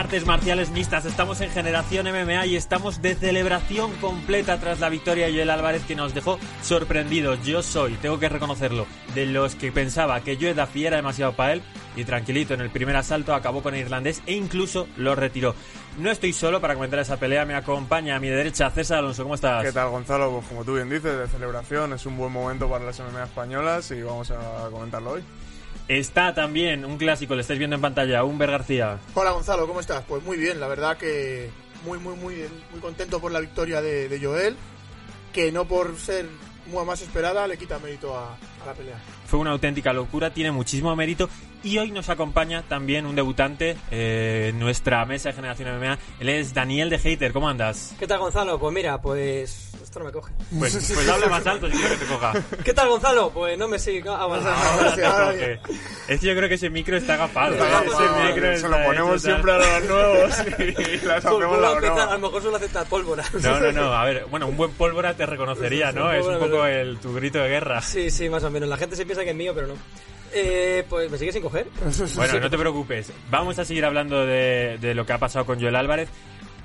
Artes marciales mixtas. Estamos en Generación MMA y estamos de celebración completa tras la victoria de Joel Álvarez que nos dejó sorprendidos. Yo soy, tengo que reconocerlo, de los que pensaba que Joe Duffy era demasiado para él y tranquilito en el primer asalto acabó con el irlandés e incluso lo retiró. No estoy solo para comentar esa pelea, me acompaña a mi derecha César Alonso, ¿cómo estás? ¿Qué tal Gonzalo? Pues como tú bien dices, de celebración, es un buen momento para las MMA españolas y vamos a comentarlo hoy. Está también un clásico, lo estáis viendo en pantalla, Humber García. Hola Gonzalo, ¿cómo estás? Pues muy bien, la verdad que muy, muy, muy, muy contento por la victoria de, de Joel, que no por ser muy más esperada le quita mérito a, a la pelea. Fue una auténtica locura, tiene muchísimo mérito y hoy nos acompaña también un debutante eh, en nuestra mesa de Generación MMA. Él es Daniel de Hater, ¿cómo andas? ¿Qué tal, Gonzalo? Pues mira, pues. Esto no me coge. Pues, pues habla más alto, yo creo que te coja. ¿Qué tal, Gonzalo? Pues no me sigue. Ah, bueno. Ahora te ahora coge. Es que yo creo que ese micro está agafado. Está ¿eh? agafado. Ese micro Se lo ponemos hecho tal. siempre a los nuevos y las hacemos vuelvo la a lo mejor solo aceptar pólvora. No, no, no. A ver, bueno, un buen pólvora te reconocería, ¿no? Es un poco el, tu grito de guerra. Sí, sí, más o menos. La gente se piensa que es mío, pero no. Eh, pues me sigue sin coger. Bueno, no te preocupes. Vamos a seguir hablando de, de lo que ha pasado con Joel Álvarez.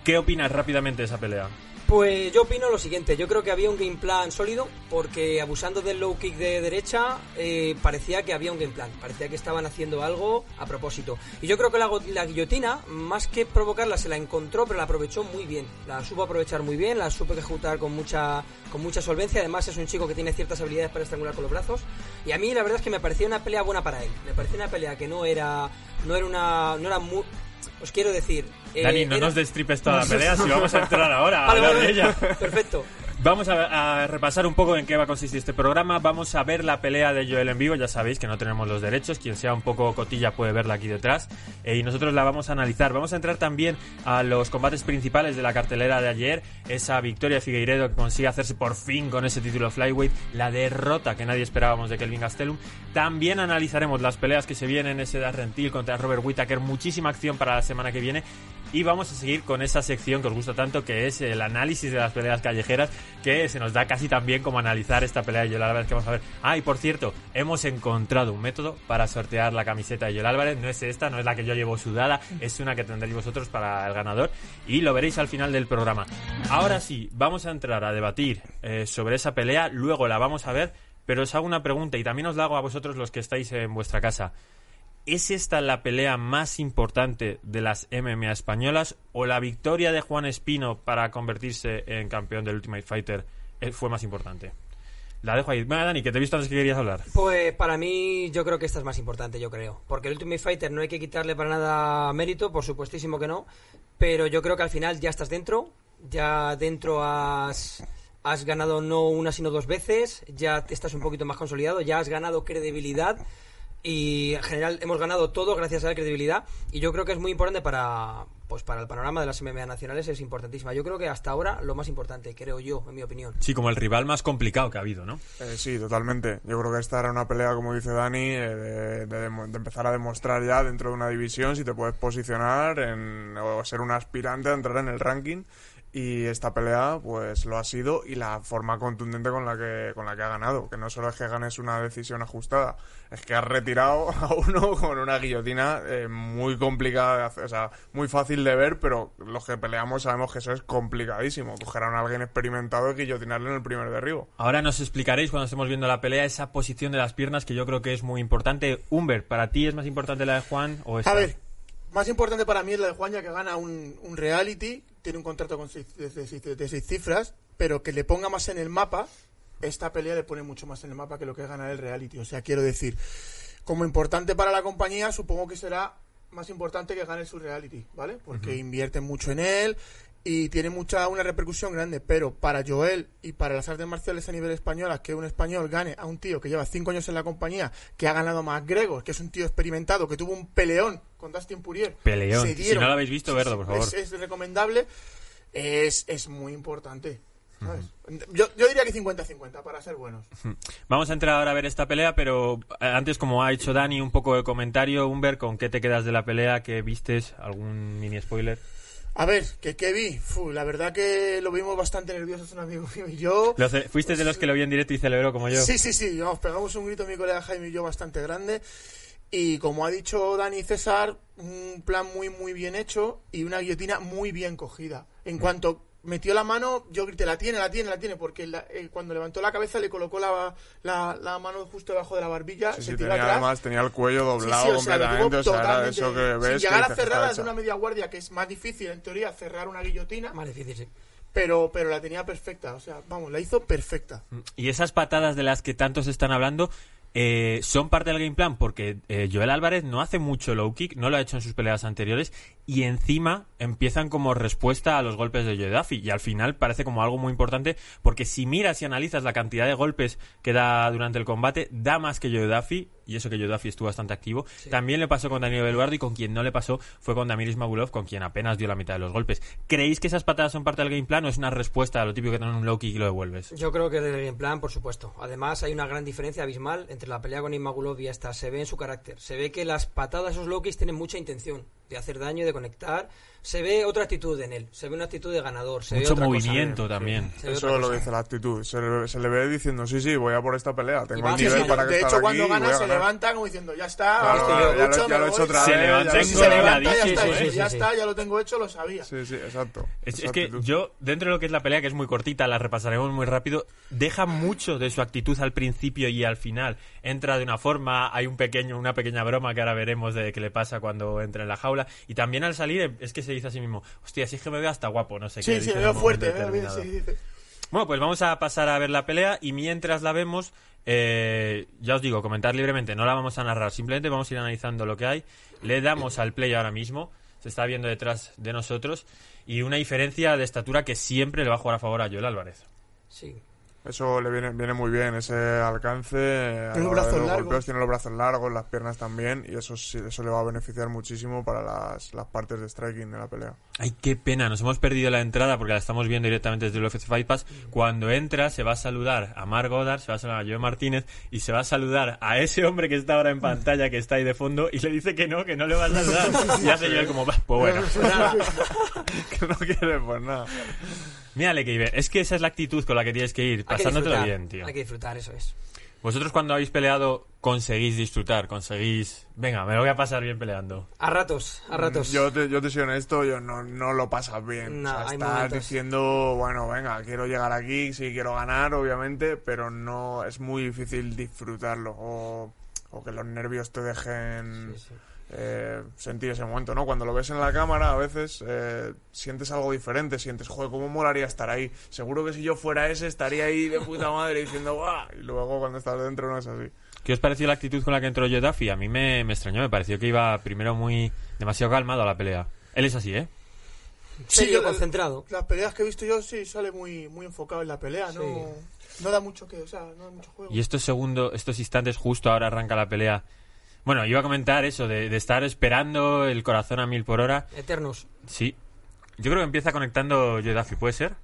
¿Qué opinas rápidamente de esa pelea? Pues yo opino lo siguiente, yo creo que había un game plan sólido porque abusando del low kick de derecha eh, parecía que había un game plan, parecía que estaban haciendo algo a propósito. Y yo creo que la, la guillotina, más que provocarla, se la encontró, pero la aprovechó muy bien. La supo aprovechar muy bien, la supo ejecutar con mucha, con mucha solvencia. Además es un chico que tiene ciertas habilidades para estrangular con los brazos. Y a mí la verdad es que me parecía una pelea buena para él. Me parecía una pelea que no era, no era una, no era muy... Os quiero decir... eh, Dani, no era- nos destripes toda la pelea si vamos a entrar ahora a Vale, hablar vale, de ella. Perfecto. Vamos a, a repasar un poco en qué va a consistir este programa. Vamos a ver la pelea de Joel en vivo. Ya sabéis que no tenemos los derechos. Quien sea un poco cotilla puede verla aquí detrás. Eh, y nosotros la vamos a analizar. Vamos a entrar también a los combates principales de la cartelera de ayer. Esa victoria de Figueiredo que consigue hacerse por fin con ese título flyweight. La derrota que nadie esperábamos de Kelvin Gastelum. También analizaremos las peleas que se vienen. Ese de Rentil contra Robert Whittaker. Muchísima acción para la semana que viene. Y vamos a seguir con esa sección que os gusta tanto, que es el análisis de las peleas callejeras, que se nos da casi tan bien como analizar esta pelea de Joel Álvarez que vamos a ver. Ah, y por cierto, hemos encontrado un método para sortear la camiseta de Joel Álvarez. No es esta, no es la que yo llevo sudada, es una que tendréis vosotros para el ganador. Y lo veréis al final del programa. Ahora sí, vamos a entrar a debatir eh, sobre esa pelea, luego la vamos a ver, pero os hago una pregunta y también os la hago a vosotros los que estáis en vuestra casa. ¿Es esta la pelea más importante de las MMA españolas o la victoria de Juan Espino para convertirse en campeón del Ultimate Fighter eh, fue más importante? La dejo ahí. Venga, Dani, que te he visto antes que querías hablar. Pues para mí yo creo que esta es más importante, yo creo. Porque el Ultimate Fighter no hay que quitarle para nada mérito, por supuestísimo que no. Pero yo creo que al final ya estás dentro. Ya dentro has, has ganado no una sino dos veces. Ya estás un poquito más consolidado. Ya has ganado credibilidad. Y en general hemos ganado todo gracias a la credibilidad. Y yo creo que es muy importante para, pues para el panorama de las MMA nacionales. Es importantísima. Yo creo que hasta ahora lo más importante, creo yo, en mi opinión. Sí, como el rival más complicado que ha habido, ¿no? Eh, sí, totalmente. Yo creo que esta era una pelea, como dice Dani, eh, de, de de empezar a demostrar ya dentro de una división si te puedes posicionar en, o ser un aspirante a entrar en el ranking. Y esta pelea, pues lo ha sido y la forma contundente con la que con la que ha ganado. Que no solo es que ganes una decisión ajustada, es que has retirado a uno con una guillotina eh, muy complicada de hacer, o sea, muy fácil de ver, pero los que peleamos sabemos que eso es complicadísimo. Coger a un alguien experimentado y guillotinarle en el primer derribo. Ahora nos explicaréis cuando estemos viendo la pelea esa posición de las piernas que yo creo que es muy importante. Humber, ¿para ti es más importante la de Juan o esta? A ver, más importante para mí es la de Juan, ya que gana un, un reality, tiene un contrato con seis- de, de seis- de seis cifras, pero que le ponga más en el mapa, esta pelea le pone mucho más en el mapa que lo que es ganar el reality. O sea, quiero decir, como importante para la compañía, supongo que será más importante que gane su reality, ¿vale? Porque invierten mucho en él y tiene mucha una repercusión grande, pero para Joel y para las artes marciales a nivel español, que un español gane a un tío que lleva cinco años en la compañía, que ha ganado más Gregor, que es un tío experimentado, que tuvo un peleón con Dustin Poirier. Peleón. se Si no lo habéis visto, verlo, por favor. Es, es recomendable, es, es muy importante. ¿sabes? yo, yo diría que 50-50 para ser buenos. Vamos a entrar ahora a ver esta pelea, pero eh, antes, como ha hecho Dani, un poco de comentario. Humber, ¿con qué te quedas de la pelea? ¿Qué vistes? ¿Algún mini spoiler? A ver, ¿qué, qué vi? Fu, la verdad que lo vimos bastante nerviosos un amigo mío y yo. Lo ce- ¿Fuiste de los que lo vi en directo y celebró como yo? Sí, sí, sí, nos pegamos un grito mi colega Jaime y yo bastante grande. Y como ha dicho Dani César, un plan muy, muy bien hecho y una guillotina muy bien cogida. En cuanto metió la mano, yo grité, la tiene, la tiene, la tiene, porque la- eh, cuando levantó la cabeza le colocó la, la, la mano justo debajo de la barbilla, Sí, se sí, tiró tenía atrás. además tenía el cuello doblado sí, o completamente, o sea, era eso que ves Sin que llegar a dices, cerrar "Está desde hecha". una media guardia, que es más difícil en teoría cerrar una guillotina, Más difícil, sí. pero, pero la tenía perfecta, o sea, vamos, la hizo perfecta. Y esas patadas de las que tantos están hablando eh, son parte del game plan porque eh, Joel Álvarez no hace mucho low kick, no lo ha hecho en sus peleas anteriores y encima empiezan como respuesta a los golpes de Joe Duffy y al final parece como algo muy importante porque si miras y analizas la cantidad de golpes que da durante el combate, da más que Joe Duffy y eso que Joe Duffy estuvo bastante activo. También le pasó con Daniel Beluardo y con quien no le pasó fue con Damiris Magulov, con quien apenas dio la mitad de los golpes. ¿Creéis que esas patadas son parte del game plan o es una respuesta a lo típico que te dan un low kick y lo devuelves? Yo creo que del game plan, por supuesto. Además, hay una gran diferencia abismal entre la pelea con Imagulov y esta. Se ve en su carácter. Se ve que las patadas, esos low kicks, tienen mucha intención de hacer daño, de conectar. Se ve otra actitud en él. Se ve una actitud de ganador. Se ve Mucho otra cosa. movimiento también. Se ve Eso otra lo cosa. dice la actitud. Se le, se le ve diciendo, sí, sí, voy a por esta pelea. Tengo el sí, nivel sí, para que de hecho, cuando gana se ganar". levanta como diciendo, ya está, Claro, estoy ya yo lo- mucho, ya lo he hecho voy". otra Se vez, levanta he Sí, hecho se otra levanta, ya Sí, está, sí, ya sí, ya sí. está, ya lo tengo hecho, lo sabía. Sí, sí, exacto. Es, es que yo, dentro de lo que es la pelea, que es muy cortita, la repasaremos muy rápido, deja mucho de su actitud al principio y al final. Entra de una forma, hay un pequeño, una pequeña broma que ahora veremos de qué le pasa cuando entra en la jaula. Y también al salir es que se dice a sí mismo, hostia, si es que me veo hasta guapo, no sé qué. Sí, sí, dice me veo fuerte, momento me veo bien, determinado. sí, dice. Bueno, pues vamos a pasar a ver la pelea y mientras la vemos, eh, ya os digo, comentar libremente, no la vamos a narrar, simplemente vamos a ir analizando lo que hay. Le damos al play ahora mismo, se está viendo detrás de nosotros y una diferencia de estatura que siempre le va a jugar a favor a Joel Álvarez. Sí. Eso le viene, viene muy bien, ese alcance. Tiene los brazos los largos. golpeos, tiene los brazos largos, las piernas también, y eso sí, eso le va a beneficiar muchísimo para las, las partes de striking de la pelea. Ay, qué pena, nos hemos perdido la entrada porque la estamos viendo directamente desde el UFC Fight Pass. Cuando entra se va a saludar a Mark Goddard, se va a saludar a Joe Martínez y se va a saludar a ese hombre que está ahora en pantalla, que está ahí de fondo, y le dice que no, que no le va a saludar. Y hace Joel como, "Bah, pues bueno. que no quiere, pues nada. Mírale, que es que esa es la actitud con la que tienes que ir, Hay pasándotelo bien, tío. Hay que disfrutar, eso es. Vosotros cuando habéis peleado conseguís disfrutar, conseguís... Venga, me lo voy a pasar bien peleando. A ratos, a ratos. Yo te, yo te soy honesto, yo no, no lo pasas bien. No, o sea, hay estás momentos. diciendo, bueno, venga, quiero llegar aquí, sí quiero ganar, obviamente, pero no es muy difícil disfrutarlo o, o que los nervios te dejen Sí, sí. Eh, sentir ese momento, ¿no? Cuando lo ves en la cámara, a veces eh, sientes algo diferente, sientes, joder, ¿cómo molaría estar ahí? Seguro que si yo fuera ese estaría ahí de puta madre diciendo, ¡guau! Y luego cuando estás dentro no es así. ¿Qué os pareció la actitud con la que entró Joe Duffy? A mí me, me extrañó, me pareció que iba primero muy... demasiado calmado a la pelea. Él es así, ¿eh? Sí, yo- concentrado. Las peleas que he visto yo sí sale muy, muy enfocado en la pelea, no, no da mucho que, o sea, no da mucho juego. Y estos segundos, estos instantes, justo ahora arranca la pelea. Bueno, iba a comentar eso, de, de estar esperando el corazón a mil por hora. Eternos. Sí. Yo creo que empieza conectando Joe ¿puede ser?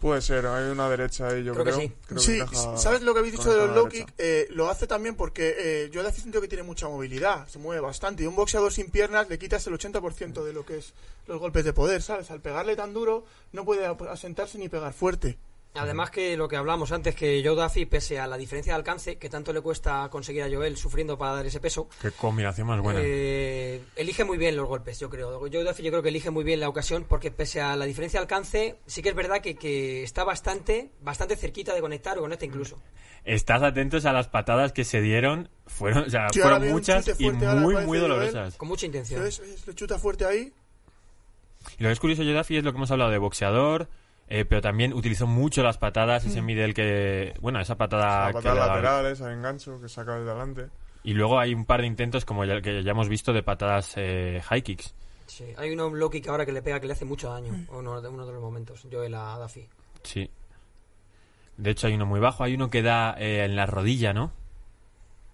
Puede ser, hay una derecha ahí, yo Creo que creo. sí. Creo que Sí, ¿sabes lo que habéis dicho de los low kick? Eh, lo hace también porque eh, yo siento que tiene mucha movilidad, se mueve bastante. Y un boxeador sin piernas le quitas el 80% de lo que es los golpes de poder, ¿sabes? Al pegarle tan duro no puede asentarse ni pegar fuerte. Además que lo que hablamos antes, que Joe Duffy, pese a la diferencia de alcance que tanto le cuesta conseguir a Joel sufriendo para dar ese peso, Qué combinación más buena. eh, elige muy bien los golpes, yo creo. Joe Duffy yo creo que elige muy bien la ocasión porque pese a la diferencia de alcance, sí que es verdad que, que está bastante, bastante cerquita de conectar o conecta incluso. Estás atentos a las patadas que se dieron. Fueron, o sea, Sí, ahora fueron muchas y muy, muy dolorosas. Con mucha intención. Le chuta fuerte ahí. Y lo que es curioso de Duffy es lo que hemos hablado de boxeador, eh, pero también utilizó mucho las patadas, ese middle que... Bueno, esa patada... Las que patadas le ha dado- laterales, a engancho, que saca desde adelante. Y luego hay un par de intentos, como ya, que ya hemos visto, de patadas eh, high kicks. Sí, hay uno low kick ahora que le pega que le hace mucho daño. Uno de, uno de los momentos. Joel a Duffy. Sí. De hecho, hay uno muy bajo. Hay uno que da eh, en la rodilla, ¿no?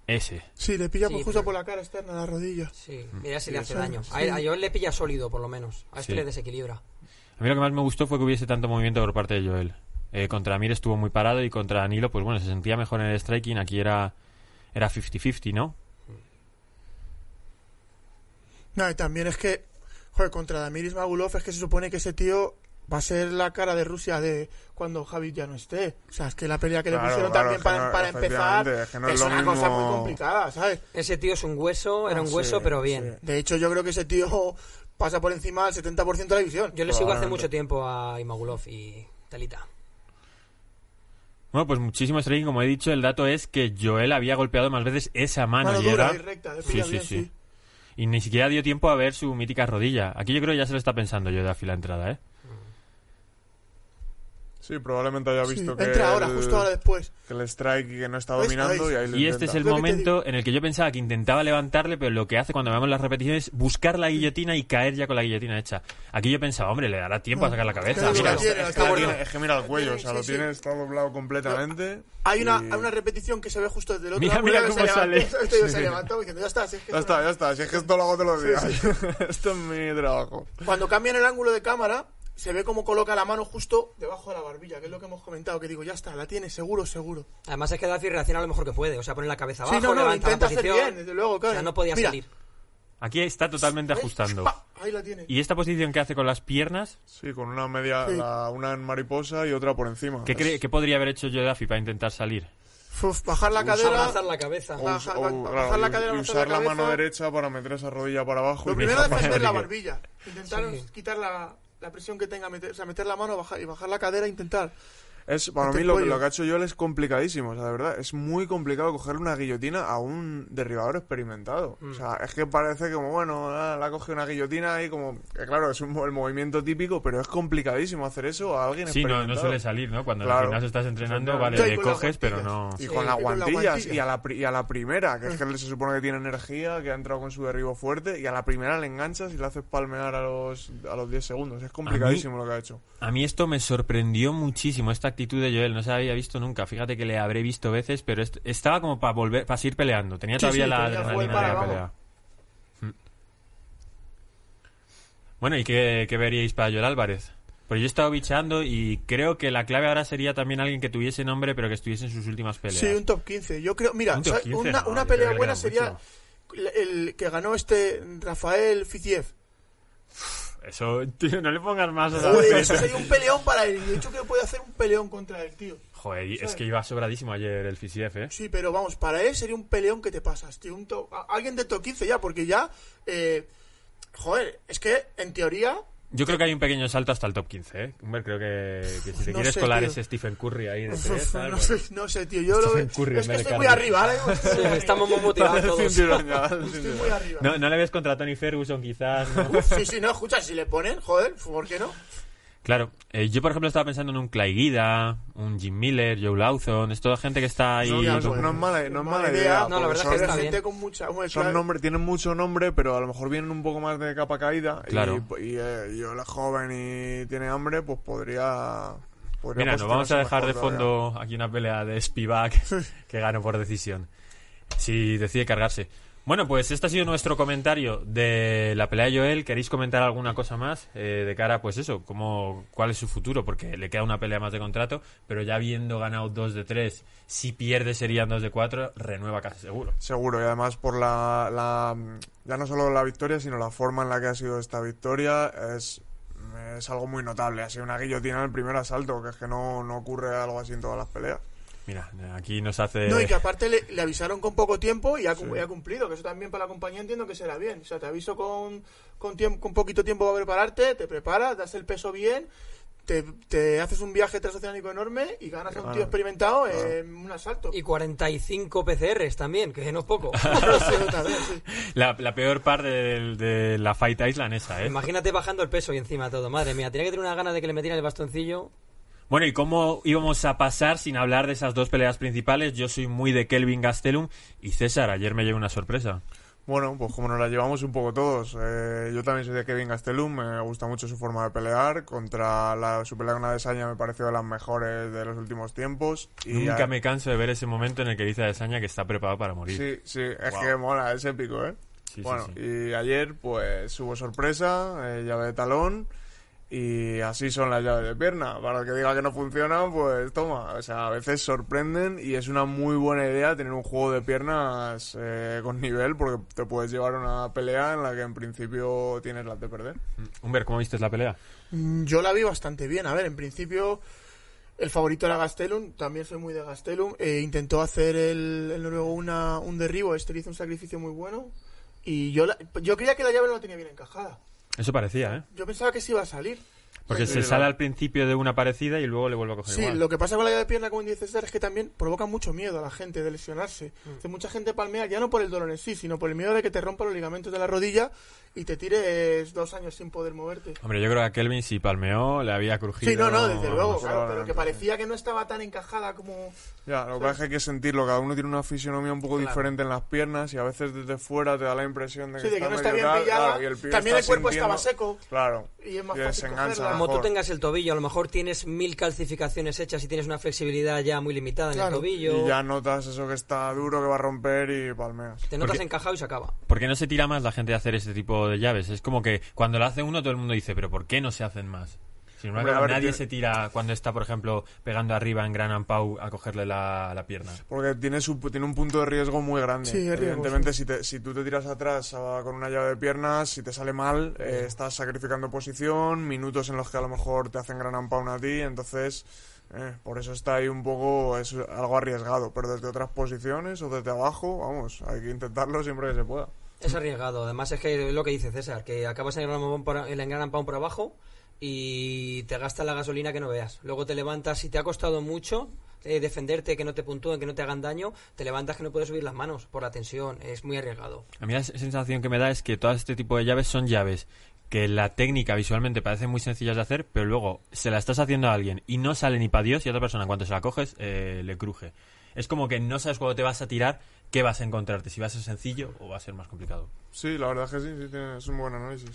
Ese. Sí, le pilla Sí, por justo pero- por la cara externa, la rodilla. Sí, mira si le hace sí, daño. A, él- a Joel le pilla sólido, por lo menos. A este Sí. le desequilibra. A mí lo que más me gustó fue que hubiese tanto movimiento por parte de Joel. Eh, contra Mir estuvo muy parado y contra Nilo, pues bueno, se sentía mejor en el striking. Aquí era era 50-50, ¿no? No, y también es que, joder, contra Damiris Magulov es que se supone que ese tío va a ser la cara de Rusia de cuando Javi ya no esté. O sea, es que la pelea que Claro, le pusieron claro, también para, no- para empezar es que no es es lo una cosa muy complicada, ¿sabes? Ese tío es un hueso, era un Sí, hueso, pero bien. De hecho, yo creo que ese tío pasa por encima del 70% de la división. Yo le sigo hace mucho tiempo a Imagulov y Talita. Bueno, pues muchísimo striking, como he dicho, el dato es que Joel había golpeado más veces esa mano, Mano llega dura y recta, Sí, sí, bien, sí. sí. y ni siquiera dio tiempo a ver su mítica rodilla. Aquí yo creo que ya se lo está pensando yo de a la entrada, ¿eh? Sí, probablemente haya Sí, visto que, Entra ahora, el, justo ahora después. que el strike y que no está ¿Ves? dominando y ahí lo Y este intenta. es el momento en el que yo pensaba que intentaba levantarle, pero lo que hace cuando vemos las repeticiones es buscar la guillotina y caer ya con la guillotina hecha. Aquí yo pensaba, hombre, le dará tiempo a sacar la cabeza. Mira, Es tiene. tiene- es que mira el cuello, o sea, Sí, lo sí. tiene, está doblado completamente. Hay una, y- hay una repetición que se ve justo desde el otro Mira, ángulo mira que cómo se sale. levantó, este tío se levantó diciendo, ya está, si es que Ya es está, una- ya está, si es que esto lo hago todos los días. esto es mi trabajo. Cuando cambian el ángulo de cámara, se ve cómo coloca la mano justo debajo de la barbilla, que es lo que hemos comentado, que digo, ya está, la tiene, seguro, seguro. Además es que Duffy reacciona lo mejor que puede. O sea, pone la cabeza Sí, abajo, no, no, levanta intenta la hacer posición. bien, desde luego, claro. O sea, no podía Mira. salir. aquí está totalmente ajustando. Ahí la tiene. Y esta posición que hace con las piernas, Sí, con una media, Sí. la- una en mariposa y otra por encima. ¿qué, cree, qué podría haber hecho Joe Duffy para intentar salir? Uf, bajar la cadera. Abrazar la cabeza. bajar- o, bajar claro, la cadera, y bajar usar la la, mano derecha para meter esa rodilla para abajo. Lo y primero es defender la barbilla. Intentar Sí. quitar la, la presión que tenga, meter, o sea, meter la mano y bajar la cadera e intentar. Es, para mí lo, lo que ha hecho Joel es complicadísimo, o sea, de verdad, es muy complicado coger una guillotina a un derribador experimentado. Mm. O sea, es que parece como, bueno, ah, la coge una guillotina y como, que claro, es un, el movimiento típico, pero es complicadísimo hacer eso a alguien Sí, no, experimentado. no suele salir, ¿no? Cuando Claro. el gimnasio estás entrenando, vale, Sí, le coges, pero no... Y Sí, con las la guantillas, guantilla. y a, la pri- y a la primera, que es que él se supone que tiene energía, que ha entrado con su derribo fuerte, y a la primera le enganchas y le haces palmear a los, a los 10 segundos. Es complicadísimo lo que ha hecho. A mí esto me sorprendió muchísimo, esta actitud de Joel. No se había visto nunca. Fíjate que le habré visto veces, pero est- estaba como para volver, para seguir peleando. Tenía todavía sí, la adrenalina de la vamos. pelea. Mm. Bueno, ¿y qué, qué veríais para Joel Álvarez? Pues yo he estado bicheando y creo que la clave ahora sería también alguien que tuviese nombre, pero que estuviese en sus últimas peleas. Sí, un top 15. Yo creo, mira, Un top ¿sabes? 15, una, no, pelea buena sería el, el que ganó este Rafael Fiziev. Eso, tío, no le pongas más a Joder, eso sería un peleón para él. Y De hecho, que puede hacer un peleón contra él, tío. Joder, es que iba sobradísimo ayer el Fisiev, ¿eh? Sí, pero vamos, para él sería un peleón que te pasas, tío. Un to- alguien de top 15 ya, porque ya. eh, joder, es que en teoría. Yo creo que hay un pequeño salto hasta el top 15, ¿eh? Hombre, creo que, que si te No quieres sé, colar tío. ese Stephen Curry ahí de tres, tal, no, sé, no sé, tío. Yo lo Stephen veo. Curry en es que estoy muy arriba, arriba. estamos muy motivados todos. Estoy muy arriba. No, no le ves contra Tony Ferguson, quizás, ¿no? Uf, sí, sí, no, escucha, si le ponen, joder, ¿por qué no? Claro, eh, yo por ejemplo estaba pensando en un Clay Guida, un Jim Miller, Joe Lawson, es toda gente que está ahí. No, no es mala, no es mala idea. idea. No, la verdad es que está gente bien. con mucha. Son claro. nombre, tienen mucho nombre, pero a lo mejor vienen un poco más de capa caída. y- Claro. Y, eh, yo, la joven y tiene hambre, pues podría. podría Mira, nos vamos a dejar de fondo aquí una pelea de Spivak que ganó por decisión. Si decide cargarse. Bueno, pues este ha sido nuestro comentario de la pelea de Joel. ¿Queréis comentar alguna cosa más eh, de cara, pues eso, cómo, cuál es su futuro? Porque le queda una pelea más de contrato, pero ya habiendo ganado 2 de 3, si pierde serían 2 de 4, renueva casi seguro. Seguro, y además por la, la- Ya no solo la victoria, sino la forma en la que ha sido esta victoria es. Es algo muy notable. Ha sido una guillotina en el primer asalto, que es que no, no ocurre algo así en todas las peleas. Mira, aquí nos hace... No, y que aparte le, le avisaron con poco tiempo y ha, cum- y ha cumplido, que eso también para la compañía entiendo que será bien. O sea, te aviso con, con, tiempo, con poquito tiempo para prepararte, te preparas, das el peso bien, te, te haces un viaje transoceánico enorme y ganas a un tío experimentado en un asalto. Y 45 PCRs también, que no es poco. Sí, también, sí. La, la peor parte de, de la Fight Island esa, ¿eh? Imagínate bajando el peso y encima todo. Madre mía, tenía que tener una gana de que le metieran el bastoncillo. Bueno, ¿y cómo íbamos a pasar sin hablar de esas dos peleas principales? Yo soy muy de Kelvin Gastelum y César, ayer me llevé una sorpresa. Bueno, pues como nos la llevamos un poco todos. Eh, yo también soy de Kevin Gastelum, me gusta mucho su forma de pelear. Contra la, su pelea con Adesanya me pareció de las mejores de los últimos tiempos. Y Nunca a- me canso de ver ese momento en el que dice a Desaña que está preparado para morir. Sí, sí, es Wow. que mola, es épico, ¿eh? Sí, sí, bueno, sí. y ayer pues hubo sorpresa, eh, llave de talón. Y así son las llaves de pierna. Para el que diga que no funcionan, pues toma. O sea, a veces sorprenden y es una muy buena idea tener un juego de piernas eh, con nivel porque te puedes llevar a una pelea en la que en principio tienes las de perder. Humber, ¿cómo viste la pelea? Mm, Yo la vi bastante bien. A ver, en principio el favorito era Gastelum, también soy muy de Gastelum. Eh, intentó hacer el, el noruego una, un derribo, este le hizo un sacrificio muy bueno. Y yo, la- yo creía que la llave no la tenía bien encajada. Eso parecía, ¿eh? Yo pensaba que sí iba a salir. Porque Sí, se sale al principio de una parecida y luego le vuelve a coger Sí, igual. lo que pasa con la llave de pierna, como dice César, es que también provoca mucho miedo a la gente de lesionarse. Que mucha gente palmea ya no por el dolor en sí, sino por el miedo de que te rompa los ligamentos de la rodilla y te tires dos años sin poder moverte. Hombre, yo creo que a Kelvin si palmeó le había crujido. Sí, no, no, desde luego, claro, pero que parecía que no estaba tan encajada como... Ya, lo que pasa es que hay que sentirlo. Cada uno tiene una fisionomía un poco diferente en las piernas y a veces desde fuera te da la impresión de que, Sí, de que no está bien pillada. claro, y el También está el cuerpo estaba sintiendo- seco. Claro. Y es más Y fácil Como tú tengas el tobillo, a lo mejor tienes mil calcificaciones hechas y tienes una flexibilidad ya muy limitada en Claro. el tobillo. Y ya notas eso que está duro, que va a romper y palmeas. Te notas Porque- encajado y se acaba. ¿Por qué no se tira más la gente de hacer este tipo de llaves? Es como que cuando lo hace uno todo el mundo dice, pero ¿por qué no se hacen más? Sin embargo, Hombre, a ver, nadie tiene- se tira cuando está, por ejemplo, pegando arriba en Gran Ampau a cogerle la, la pierna. Porque tiene, su, tiene un punto de riesgo muy grande. Sí, es riesgo, Evidentemente, si, te- si tú te tiras atrás ah, con una llave de piernas, si te sale mal, eh, estás sacrificando posición, minutos en los que a lo mejor te hacen gran ampaun a ti, entonces eh, por eso está ahí un poco, es algo arriesgado. Pero desde otras posiciones o desde abajo, vamos, hay que intentarlo siempre que se pueda. Es arriesgado. Además es que lo que dice César, que acabas en el Gran Pound por, en el Gran Pound por abajo y te gasta la gasolina que no veas. Luego te levantas, si te ha costado mucho eh, defenderte, que no te puntúen, que no te hagan daño, te levantas que no puedes subir las manos por la tensión. Es muy arriesgado. A mí la sensación que me da es que todo este tipo de llaves son llaves que la técnica visualmente parecen muy sencillas de hacer, pero luego se la estás haciendo a alguien y no sale ni para Dios y a otra persona en cuanto se la coges eh, le cruje. Es como que no sabes cuándo te vas a tirar qué vas a encontrarte, si va a ser sencillo o va a ser más complicado. Sí, la verdad es que sí, es un buen análisis.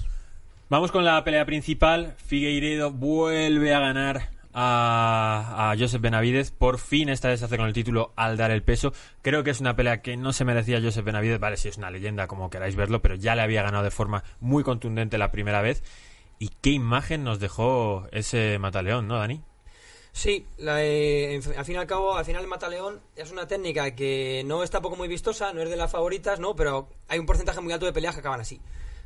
Vamos con la pelea principal. Figueiredo vuelve a ganar a, a Joseph Benavides. Por fin esta vez hace con el título al dar el peso. Creo que es una pelea que no se merecía Joseph Benavides. Vale, si es una leyenda como queráis verlo, pero ya le había ganado de forma muy contundente la primera vez. Y qué imagen nos dejó ese mataleón, ¿no, Dani? Sí, la, eh, al fin y al cabo, al final el mataleón es una técnica que no está poco muy vistosa, no es de las favoritas, ¿no? Pero hay un porcentaje muy alto de peleas que acaban así.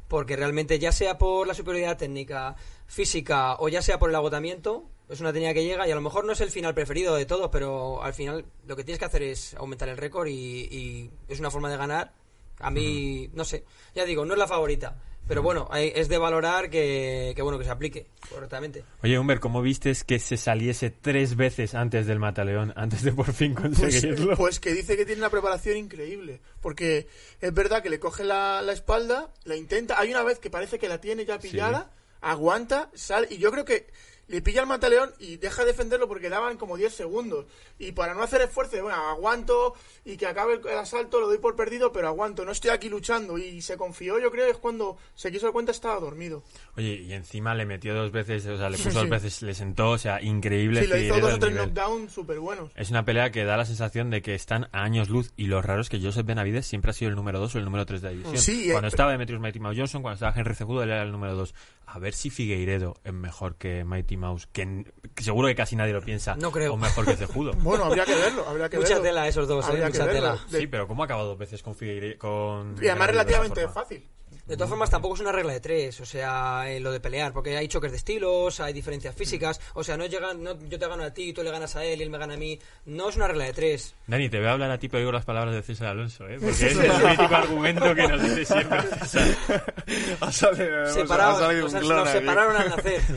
Porque realmente, ya sea por la superioridad técnica, física o ya sea por el agotamiento, es una técnica que llega y a lo mejor no es el final preferido de todos, pero al final lo que tienes que hacer es aumentar el récord y, y es una forma de ganar. A mí, no sé, ya digo, no es la favorita. Pero bueno, hay- es de valorar que, que bueno que se aplique correctamente. Oye, Humber, ¿cómo vistes que se saliese tres veces antes del mataleón, antes de por fin Pues, conseguirlo? pues que dice que tiene una preparación increíble. Porque es verdad que le coge la, la espalda, la intenta. Hay una vez que parece que la tiene ya pillada, aguanta, sale. Y yo creo que le pilla al mataleón y deja de defenderlo porque daban como 10 segundos. Y para no hacer esfuerzo, bueno, aguanto y que acabe el, el asalto, lo doy por perdido, pero aguanto, no estoy aquí luchando. Y se confió, yo creo que es cuando se quiso dar cuenta estaba dormido. Oye, y encima le metió dos veces, o sea, le puso sí. dos veces, le sentó, o sea, increíble. Sí, le hizo dos o el tres knockdowns súper buenos. Es una pelea que da la sensación de que están a años luz y lo raro es que Joseph Benavides siempre ha sido el número 2 o el número 3 de la división. Sí, cuando eh, estaba Demetrius Mighty Johnson, cuando estaba Henry Cejudo, él era el número 2. A ver si Figueiredo es mejor que Mighty Mouse, que, seguro que casi nadie lo piensa. No creo. O mejor que Cejudo. Bueno, habría que verlo, habría que Mucha verlo. tela esos dos, ¿eh? Mucha tela. Sí, pero ¿cómo ha acabado dos veces con Figueiredo? Con Y además relativamente fácil. De todas formas, tampoco es una regla de tres, o sea, eh, lo de pelear, porque hay choques de estilos, hay diferencias físicas, o sea, no llegan, no, yo te gano a ti, tú le ganas a él y él me gana a mí, no es una regla de tres. Dani, te voy a hablar a ti, pero digo las palabras de César Alonso, ¿eh? Porque es el mítico argumento que nos dice siempre César. Ha salido, ha Separados, o sea, clon nos aquí. separaron al nacer.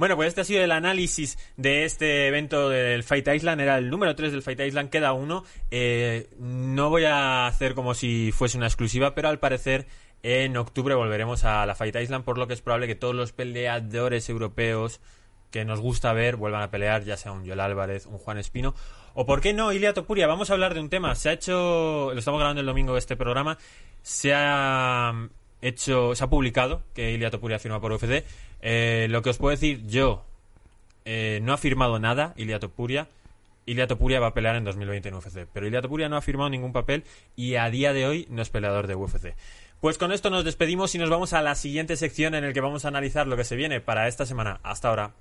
Bueno, pues este ha sido el análisis de este evento del Fight Island. Era el número 3 del Fight Island, queda uno. Eh, no voy a hacer como si fuese una exclusiva, pero al parecer en octubre volveremos a la Fight Island, por lo que es probable que todos los peleadores europeos que nos gusta ver vuelvan a pelear, ya sea un Joel Álvarez, un Juan Espino, o por qué no, Ilia Topuria. Vamos a hablar de un tema. Se ha hecho, lo estamos grabando el domingo de este programa, se ha mm, hecho, se ha publicado que Ilia Topuria firma por UFC. Eh, lo que os puedo decir yo, eh, no ha firmado nada Ilia Topuria. Ilia Topuria va a pelear en 2020 en UFC, pero Ilia Topuria no ha firmado ningún papel y a día de hoy no es peleador de UFC. Pues con esto nos despedimos y nos vamos a la siguiente sección en el que vamos a analizar lo que se viene para esta semana. Hasta ahora.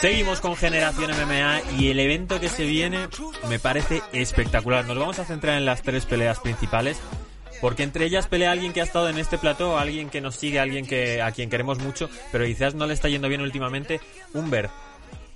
Seguimos con Generación MMA y el evento que se viene me parece espectacular. Nos vamos a centrar en las tres peleas principales. Porque entre ellas pelea alguien que ha estado en este plató, alguien que nos sigue, alguien que a quien queremos mucho, pero quizás no le está yendo bien últimamente, Humber.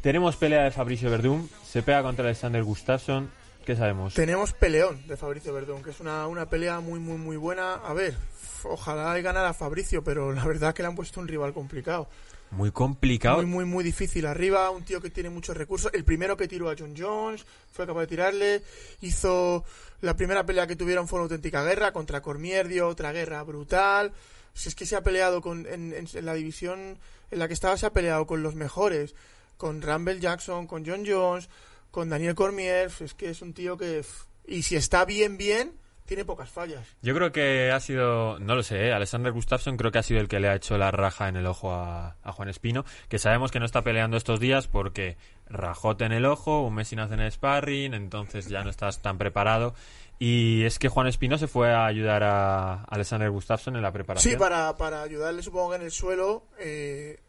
Tenemos pelea de Fabricio Verdum, se pega contra Alexander Gustafsson, ¿qué sabemos? Tenemos peleón de Fabricio Verdún, que es una, una pelea muy, muy, muy buena. A ver, ojalá ganara Fabricio, pero la verdad que le han puesto un rival complicado. Muy complicado. Muy, muy, muy difícil arriba. Un tío que tiene muchos recursos. El primero que tiró a John Jones fue capaz de tirarle. Hizo la primera pelea que tuvieron fue una auténtica guerra contra Cormier, dio otra guerra brutal. Si es que se ha peleado con, en, en- en la división en la que estaba, se ha peleado con los mejores. Con Rumble Jackson, con John Jones, con Daniel Cormier. Es que es un tío que. Y si está bien, bien, tiene pocas fallas. Yo creo que ha sido, no lo sé, ¿eh? Alexander Gustafsson creo que ha sido el que le ha hecho la raja en el ojo a, a Juan Espino, que sabemos que no está peleando estos días porque rajote en el ojo, un mes sin hacer sparring, entonces ya no estás tan preparado. Y es que Juan Espino se fue a ayudar a Alexander Gustafsson en la preparación. Sí, para, para ayudarle, supongo que en el suelo eh,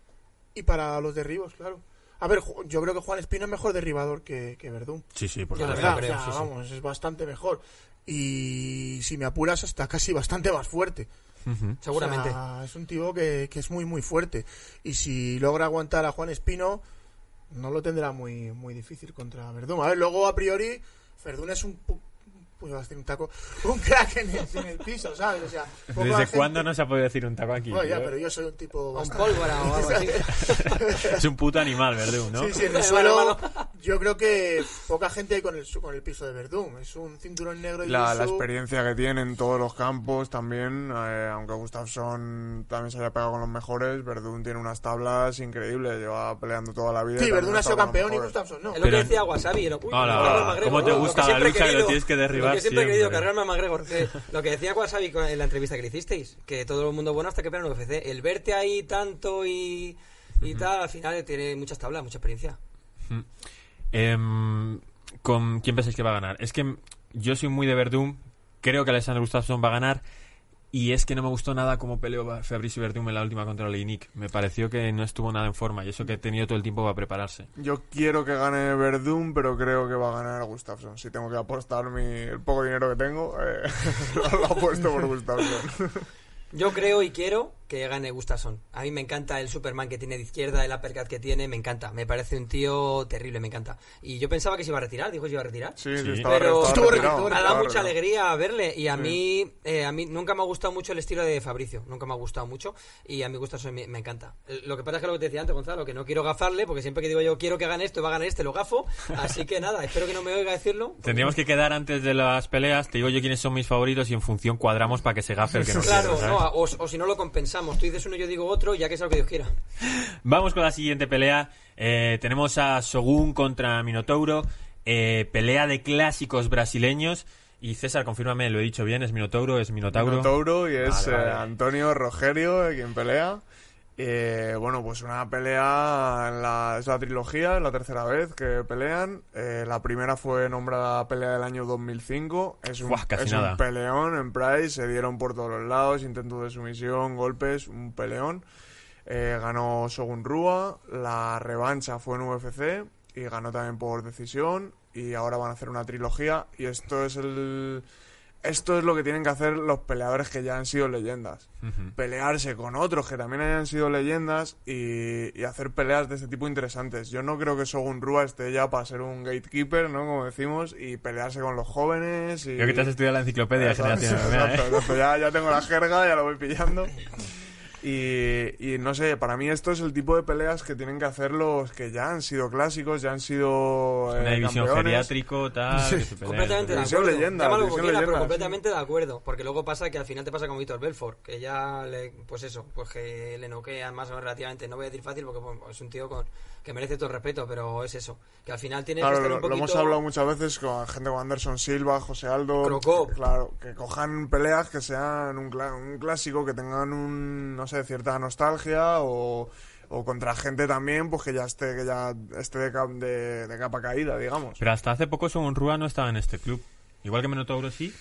y para los derribos, claro. A ver, Ju- yo creo que Juan Espino es mejor derribador que, que Verdún. Sí, sí, por La verdad, lo creo, o sea, sí, sí. vamos, es bastante mejor. Y si me apuras, está casi bastante más fuerte. Ujú. Seguramente. O sea, es un tío que, que es muy, muy fuerte. Y si logra aguantar a Juan Espino, no lo tendrá muy, muy difícil contra Verdún. A ver, luego a priori, Verdún es un. pu- Pues iba a decir un taco. Un crack en el, en el piso, ¿sabes? O sea, ¿Desde gente- cuándo no se ha podido decir un taco aquí? Bueno, ya, pero yo soy un tipo. Un bastante- pólvora o algo así. Es un puto animal, Verdun, ¿no? Sí, sí, en el suelo. Yo creo que poca gente hay con el, su- con el piso de Verdún. Es un cinturón negro y La, la experiencia que tiene en todos los campos también, eh, aunque Gustafsson también se haya pegado con los mejores, Verdún tiene unas tablas increíbles, lleva peleando toda la vida. Sí, Verdún ha sido campeón y. Gustafsson no. Es lo que decía Wasabi. Era, uy, Hola, ¿cómo te lo gusta la lucha que lo tienes que derribar Lo que siempre he querido, cargarme a McGregor. que- lo que decía Wasabi en la entrevista que le hicisteis, que todo el mundo bueno hasta que pelean en UFC. El verte ahí tanto y, y tal, al final tiene muchas tablas, mucha experiencia. Em, ¿Con quién pensáis que va a ganar? Es que yo soy muy de Verdum, creo que Alexander Gustafsson va a ganar. Y es que no me gustó nada como peleó Fabricio Verdum en la última contra Leinik. Me pareció que no estuvo nada en forma y eso que ha tenido todo el tiempo para prepararse. Yo quiero que gane Verdún, pero creo que va a ganar Gustafsson. Si tengo que apostar mi, el poco dinero que tengo, eh, lo apuesto por Gustafsson. Yo creo y quiero que gane Gustafsson. A mí me encanta el Superman que tiene de izquierda, el uppercut que tiene, me encanta. Me parece un tío terrible, me encanta. Y yo pensaba que se iba a retirar, dijo que se iba a retirar. Sí, Sí. sí, estaba, Pero estaba retirado, ha dado mucha alegría verle y a mí eh, a mí nunca me ha gustado mucho el estilo de Fabricio nunca me ha gustado mucho y a mí Gustafsson me, me encanta Eh, lo que pasa es que lo que te decía antes Gonzalo que no quiero gafarle porque siempre que digo yo quiero que gane esto va a ganar este lo gafo así que nada espero que no me oiga decirlo Tendríamos que quedar antes de las peleas. Te digo yo quiénes son mis favoritos y en función cuadramos para que se gafe el que no claro quiere, no, o, o si no lo compensamos tú dices uno yo digo otro ya que sea lo que Dios quiera Vamos con la siguiente pelea. Eh, tenemos a Shogun contra Minotauro. Eh, pelea de clásicos brasileños. Y César, confírmame, lo he dicho bien, es Minotauro, es Minotauro. Minotauro y es Vale, vale. eh, Antonio Rogerio quien pelea. Eh, bueno, pues una pelea, en la, es la trilogía, es la tercera vez que pelean. Eh, la primera fue nombrada pelea del año 2005. Es un, es un peleón en Price, se dieron por todos los lados, intentos de sumisión, golpes, un peleón. Eh, ganó Shogun Rua, la revancha fue en UFC y ganó también por decisión y ahora van a hacer una trilogía y esto es el esto es lo que tienen que hacer los peleadores que ya han sido leyendas. Pelearse con otros que también hayan sido leyendas y, y hacer peleas de este tipo interesantes. Yo no creo que Shogun Rua esté ya para ser un gatekeeper, ¿no? Como decimos, y pelearse con los jóvenes. Y... Creo que te has estudiado la enciclopedia Exacto, ¿eh? exacto, exacto. Ya, ya tengo la jerga, ya lo voy pillando. Y, y no sé, para mí esto es el tipo de peleas que tienen que hacer los que ya han sido clásicos, ya han sido Una eh, división campeones. geriátrico, tal. que se peleen. Completamente de acuerdo. leyenda, Llámalo como división pero leyenda, completamente de acuerdo. Porque luego pasa que al final te pasa con Víctor Belfort, que ya le, pues eso, pues que le noquean más o menos relativamente. No voy a decir fácil porque pues, es un tío con, que merece todo respeto, pero es eso. Que al final tiene que Claro, estar lo, un lo poquito. hemos hablado muchas veces con gente como Anderson Silva, José Aldo. Crocop. Claro, que cojan peleas que sean un, un clásico, que tengan un, no sé, cierta nostalgia o, contra gente también, pues que ya esté, que ya esté de, de- de capa caída, digamos. Pero hasta hace poco Sogun Rua no estaba en este club. Igual que Minotauro sí.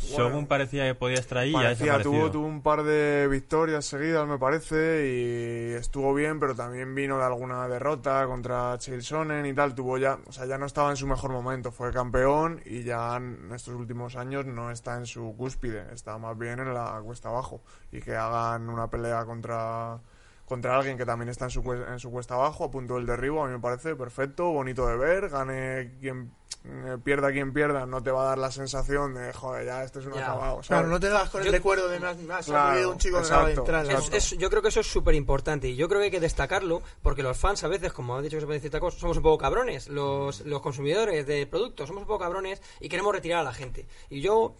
Según parecía que podía estar ahí, Parecía, tuvo, tuvo un par de victorias seguidas, me parece, y estuvo bien, pero también vino de alguna derrota contra Sonnen y tal. Tuvo ya, o sea, ya no estaba en su mejor momento. Fue campeón y ya en estos últimos años no está en su cúspide, está más bien en la cuesta abajo. Y que hagan una pelea contra contra alguien que también está en su, en su cuesta abajo, a punto del derribo, a mí me parece perfecto, bonito de ver, gane quien pierda quien pierda, no te va a dar la sensación de, joder, ya este es un Ya. acabado, ¿sabes? Claro, no te das con Yo- el recuerdo de más, más Claro, de un chico que exacto. Es- es- yo creo que eso es súper importante y yo creo que hay que destacarlo porque los fans a veces, como han dicho que se puede decir esta cosa, somos un poco cabrones. Los, los consumidores de productos somos un poco cabrones y queremos retirar a la gente. Y yo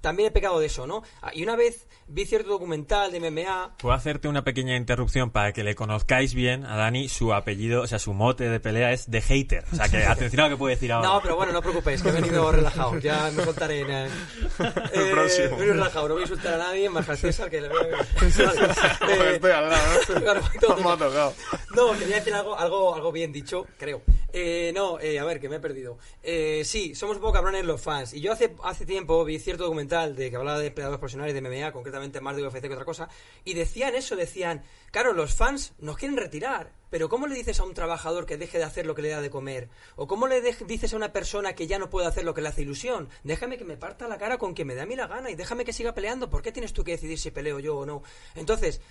también he pecado de eso, ¿no? Ah, Y una vez vi cierto documental de MMA Puedo hacerte una pequeña interrupción para que le conozcáis bien a Dani. Su apellido, o sea, su mote de pelea es de hater. O sea, que atención a lo que puede decir ahora. No, pero bueno, no os preocupéis, que he venido relajado. Ya me soltaré en el, El próximo. He venido relajado, no voy a insultar a nadie, más que al César, que le veo. Joder, Eh, estoy al lado, ¿no? quería decir algo, algo, algo bien dicho, creo. Eh, no, eh, a ver, que me he perdido. Eh, sí, somos un poco cabrones los fans. Y yo hace, hace tiempo vi cierto documental de que hablaba de peleadores profesionales de MMA, concretamente más de UFC que otra cosa, y decían eso, decían, claro, los fans nos quieren retirar, pero ¿cómo le dices a un trabajador que deje de hacer lo que le da de comer? ¿O cómo le dices a una persona que ya no puede hacer lo que le hace ilusión? Déjame que me parta la cara con que me dé a mí la gana y déjame que siga peleando. ¿Por qué tienes tú que decidir si peleo yo o no? Entonces,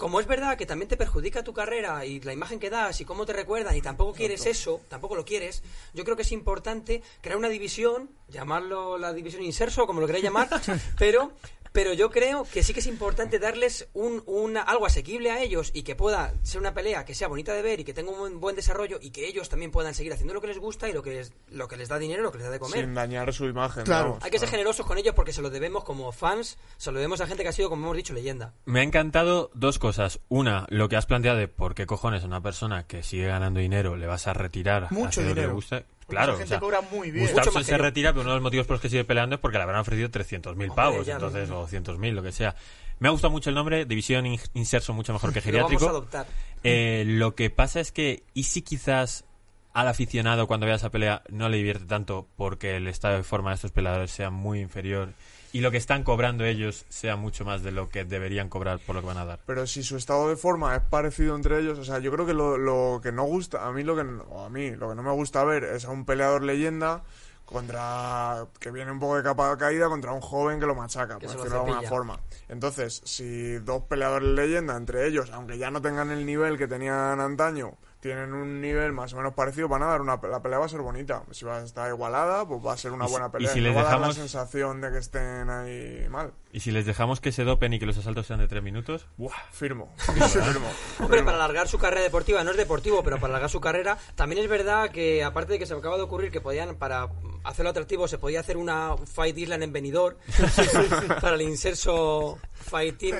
como es verdad que también te perjudica tu carrera y la imagen que das y cómo te recuerdan y tampoco quieres eso, tampoco lo quieres, yo creo que es importante crear una división, llamarlo la división inserso, como lo queráis llamar, pero pero yo creo que sí que es importante darles un, una- algo asequible a ellos y que pueda ser una pelea que sea bonita de ver y que tenga un buen, buen desarrollo y que ellos también puedan seguir haciendo lo que les gusta y lo que les, lo que les da dinero, lo que les da de comer. Sin dañar su imagen. Claro. vamos. Hay que ser generosos con ellos porque se lo debemos como fans, se lo debemos a gente que ha sido, como hemos dicho, leyenda. Me ha encantado dos cosas. Una, lo que has planteado de por qué cojones a una persona que sigue ganando dinero le vas a retirar a Mucho hacer lo que le dinero. gusta. Claro, o gente sea, cobra muy bien. Mucho Gustafsson se retira, pero uno de los motivos por los que sigue peleando es porque le habrán ofrecido 300.000 Hombre, pavos, ya, entonces, no. o 200.000, lo que sea. Me ha gustado mucho el nombre, División In- Inserso, mucho mejor que Lo vamos geriátrico. a adoptar. Eh, lo que pasa es que, ¿y si quizás al aficionado cuando vea esa pelea no le divierte tanto porque el estado de forma de estos peleadores sea muy inferior y lo que están cobrando ellos sea mucho más de lo que deberían cobrar por lo que van a dar? Pero si su estado de forma es parecido entre ellos, o sea, yo creo que lo, lo que no gusta, a mí lo que a mí lo que no me gusta ver es a un peleador leyenda contra que viene un poco de capa caída contra un joven que lo machaca, Que por decirlo de alguna forma. Entonces, si dos peleadores leyenda entre ellos, aunque ya no tengan el nivel que tenían antaño, tienen un nivel más o menos parecido, van a dar una la pelea va a ser bonita. Si va a estar igualada, pues va a ser una Y buena y pelea. si no les va a dar dejamos- la sensación de que estén ahí mal. Y si les dejamos que se dopen y que los asaltos sean de tres minutos, ¡buah! Firmo. firmo. Hombre, firmo. para alargar su carrera deportiva, no es deportivo, pero para alargar su carrera, también es verdad que, aparte de que se me acaba de ocurrir que podían, para hacerlo atractivo, se podía hacer una Fight Island en Benidorm para el inserso Fight Team.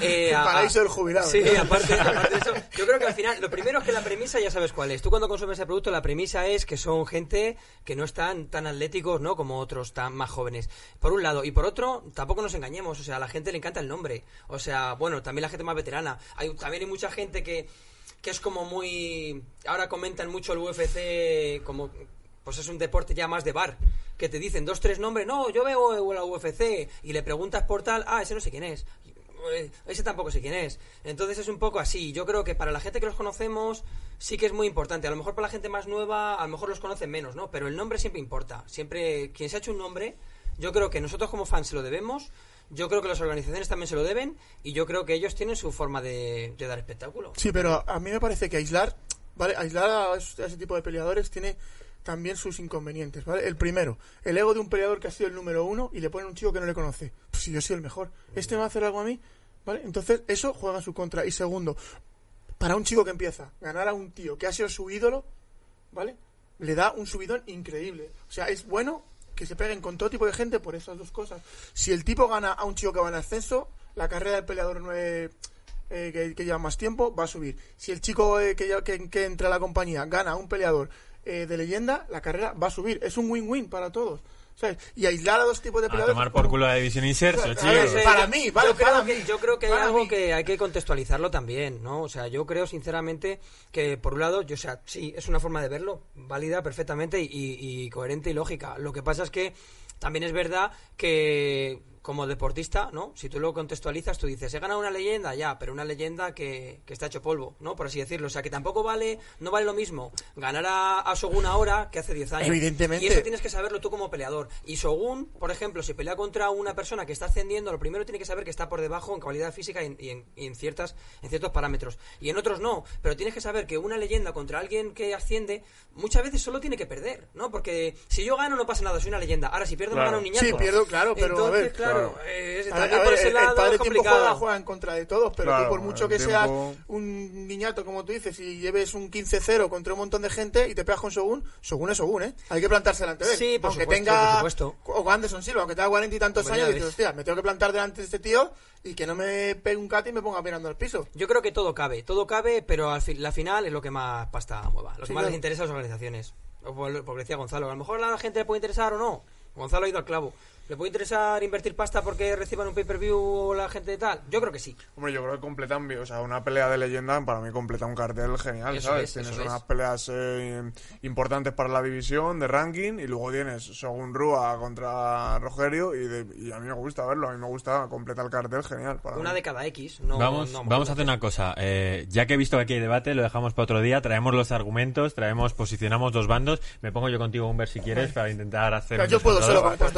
Eh, El a- paraíso del jubilado, Sí, ¿no? aparte, aparte de eso, yo creo que al final, lo primero es que la premisa ya sabes cuál es. Tú cuando consumes ese producto, la premisa es que son gente que no están tan atléticos, ¿no? Como otros tan más jóvenes. Por un lado. Y por otro, tampoco nos engañemos. O sea, a la gente le encanta el nombre. O sea, bueno, también la gente más veterana. Hay, también hay mucha gente que, que es como muy... Ahora comentan mucho el UFC como... Pues es un deporte ya más de bar. Que te dicen dos, tres nombres. No, yo veo la UFC. Y le preguntas por tal. Ah, ese no sé quién es. Eh, ese tampoco sé quién es. Entonces es un poco así. Yo creo que para la gente que los conocemos sí que es muy importante. A lo mejor para la gente más nueva, a lo mejor los conocen menos, ¿no? Pero el nombre siempre importa. Siempre, quien se ha hecho un nombre, yo creo que nosotros como fans se lo debemos. Yo creo que las organizaciones también se lo deben. Y yo creo que ellos tienen su forma de, dar espectáculo. Sí, pero a mí me parece que aislar, ¿vale? Aislar a ese tipo de peleadores tiene también sus inconvenientes, ¿vale? El primero, el ego de un peleador que ha sido el número uno y le ponen un chico que no le conoce. Pues si yo soy el mejor. ¿Este me va a hacer algo a mí? ¿Vale? Entonces, eso juega en su contra. Y segundo, para un chico que empieza, ganar a un tío que ha sido su ídolo, ¿vale? Le da un subidón increíble. O sea, es bueno que se peguen con todo tipo de gente por esas dos cosas. Si el tipo gana a un chico que va en ascenso, la carrera del peleador nueve, eh, que, lleva más tiempo va a subir. Si el chico eh, que, que entra a la compañía gana a un peleador eh, de leyenda, la carrera va a subir. Es un win-win para todos. ¿Sabes? Y aislar a dos tipos de A peleadores. tomar por culo la división inserso, ver, Sí, para yo- mí, vale, yo creo para que, mí. yo creo que hay algo mí. que hay que contextualizarlo también, ¿no? O sea, yo creo sinceramente que por un lado, yo, o sea, sí, es una forma de verlo, válida perfectamente y, y coherente y lógica. Lo que pasa es que también es verdad que como deportista, ¿no? Si tú lo contextualizas, tú dices, he ganado una leyenda, ya, pero una leyenda que, que está hecho polvo, ¿no? Por así decirlo. O sea, que tampoco vale, no vale lo mismo ganar a, a Shogun ahora que hace 10 años. Evidentemente. Y eso tienes que saberlo tú como peleador. Y Shogun, por ejemplo, si pelea contra una persona que está ascendiendo, lo primero tiene que saber que está por debajo en calidad física y en, y en- y en ciertas, en ciertos parámetros. Y en otros no. Pero tienes que saber que una leyenda contra alguien que asciende, muchas veces solo tiene que perder, ¿no? Porque si yo gano no pasa nada, soy una leyenda. Ahora, si pierdo, me gana un niñato. Sí, pierdo, claro, pero Entonces, a ver, claro, claro. eh, A ver, también a por ver, ese el, lado el padre es tiempo juega, juega en contra de todos, pero Claro, tú por mucho que seas tiempo- un niñato, como tú dices, y lleves un 15-0 contra un montón de gente y te pegas con Shogun, Shogun es Shogun, ¿eh? Hay que plantarse delante de él. Sí, por aunque supuesto, tenga, por supuesto. O Anderson Silva, aunque tenga cuarenta y tantos Hombre, años, y dices, hostia, me tengo que plantar delante de este tío y que no me pegue un cat y me ponga mirando al piso. Yo creo que todo cabe, todo cabe, pero al la final es lo que más pasta mueva, lo que Sí, más claro. les interesa a las organizaciones. Porque decía Gonzalo, a lo mejor a la gente le puede interesar o no. Gonzalo ha ido al clavo. ¿Le puede interesar invertir pasta porque reciban un pay-per-view la gente de tal? Yo creo que sí. Hombre, yo creo que completan, bien, o sea, una pelea de leyenda para mí completa un cartel genial, Eso ¿sabes? es, tienes unas es. peleas eh, importantes para la división de ranking y luego tienes Shogun Rua contra Rogerio y, de- y a mí me gusta verlo, a mí me gusta completar el cartel genial. Para Una mí. de cada X. No, vamos, no, vamos a hacer una cosa. eh, ya que he visto que aquí hay debate, lo dejamos para otro día. Traemos los argumentos, traemos, posicionamos dos bandos. Me pongo yo contigo, Humber, si quieres, para intentar hacer. Pero un yo puedo solo contra